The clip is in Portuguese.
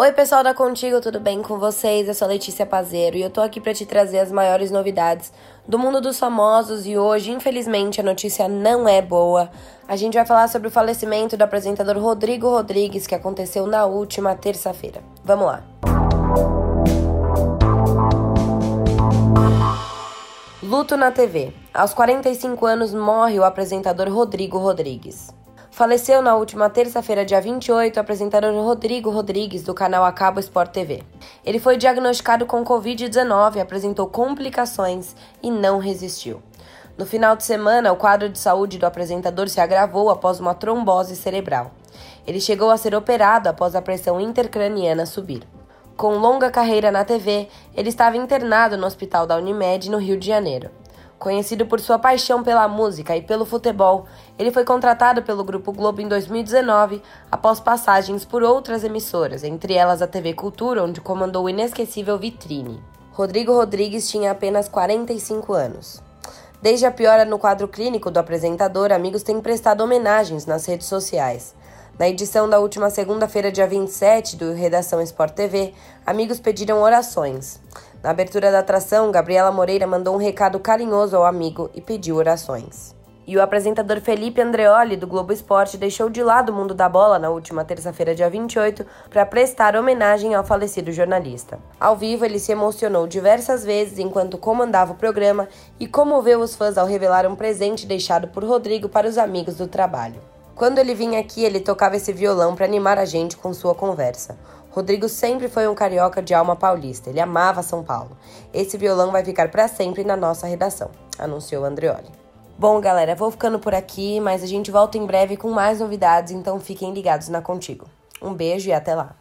Oi, pessoal da Contigo, tudo bem com vocês? Eu sou Letícia Pazeiro e eu tô aqui para te trazer as maiores novidades do mundo dos famosos e hoje, infelizmente, a notícia não é boa. A gente vai falar sobre o falecimento do apresentador Rodrigo Rodrigues que aconteceu na última terça-feira. Vamos lá. Luto na TV. Aos 45 anos morre o apresentador Rodrigo Rodrigues. Faleceu na última terça-feira, dia 28, o apresentador Rodrigo Rodrigues, do canal Acabo Sport TV. Ele foi diagnosticado com Covid-19, apresentou complicações e não resistiu. No final de semana, o quadro de saúde do apresentador se agravou após uma trombose cerebral. Ele chegou a ser operado após a pressão intercraniana subir. Com longa carreira na TV, ele estava internado no hospital da Unimed, no Rio de Janeiro. Conhecido por sua paixão pela música e pelo futebol, ele foi contratado pelo Grupo Globo em 2019, após passagens por outras emissoras, entre elas a TV Cultura, onde comandou o inesquecível Vitrine. Rodrigo Rodrigues tinha apenas 45 anos. Desde a piora no quadro clínico do apresentador, amigos têm prestado homenagens nas redes sociais. Na edição da última segunda-feira, dia 27, do Redação Sport TV, amigos pediram orações. Na abertura da atração, Gabriela Moreira mandou um recado carinhoso ao amigo e pediu orações. E o apresentador Felipe Andreoli, do Globo Esporte, deixou de lado o mundo da bola na última terça-feira, dia 28, para prestar homenagem ao falecido jornalista. Ao vivo, ele se emocionou diversas vezes enquanto comandava o programa e comoveu os fãs ao revelar um presente deixado por Rodrigo para os amigos do trabalho. Quando ele vinha aqui, ele tocava esse violão para animar a gente com sua conversa. Rodrigo sempre foi um carioca de alma paulista, ele amava São Paulo. Esse violão vai ficar para sempre na nossa redação, anunciou Andreoli. Bom, galera, vou ficando por aqui, mas a gente volta em breve com mais novidades, então fiquem ligados na Contigo. Um beijo e até lá!